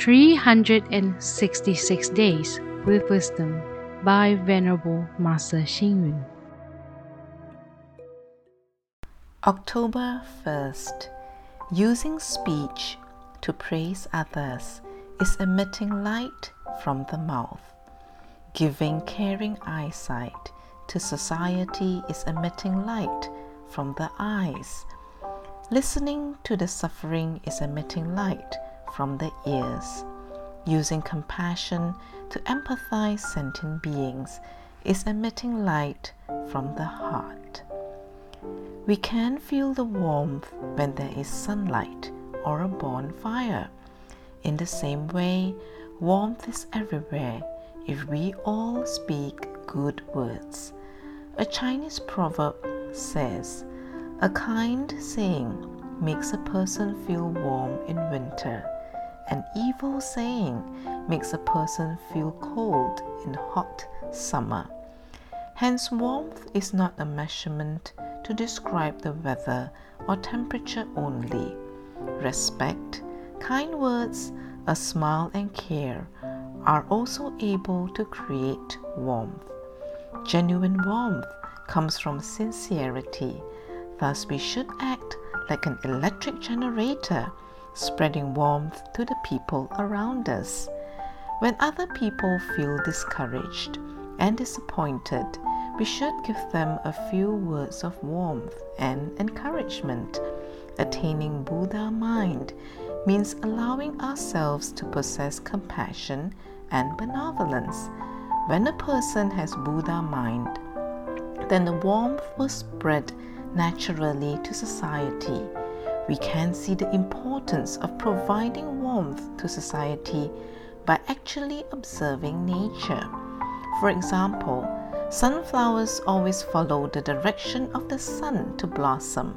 366 Days with Wisdom by Venerable Master Hsing Yun. October 1st. Using speech to praise others is emitting light from the mouth. Giving caring eyesight to society is emitting light from the eyes. Listening to the suffering is emitting light from the ears. Using compassion to empathize sentient beings is emitting light from the heart. We can feel the warmth when there is sunlight or a bonfire. In the same way, warmth is everywhere if we all speak good words. A Chinese proverb says, A kind saying makes a person feel warm in winter. An evil saying makes a person feel cold in hot summer. Hence, warmth is not a measurement to describe the weather or temperature only. Respect, kind words, a smile, and care are also able to create warmth. Genuine warmth comes from sincerity. Thus, we should act like an electric generator, spreading warmth to the people around us. When other people feel discouraged and disappointed, we should give them a few words of warmth and encouragement. Attaining Buddha mind means allowing ourselves to possess compassion and benevolence. When a person has Buddha mind, then the warmth will spread naturally to society. We can see the importance of providing warmth to society by actually observing nature. For example, Sunflowers always follow the direction of the sun to blossom.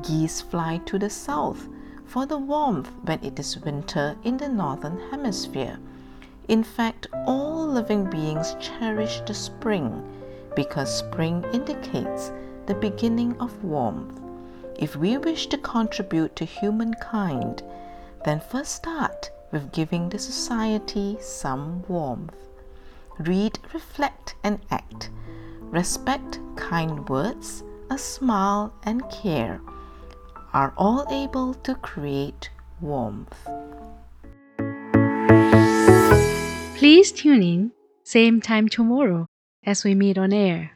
Geese fly to the south for the warmth when it is winter in the northern hemisphere. In fact, all living beings cherish the spring because spring indicates the beginning of warmth. If we wish to contribute to humankind, then first start with giving the society some warmth read, reflect, and act. Respect, kind words, a smile, and care are all able to create warmth. Please tune in, same time tomorrow as we meet on air.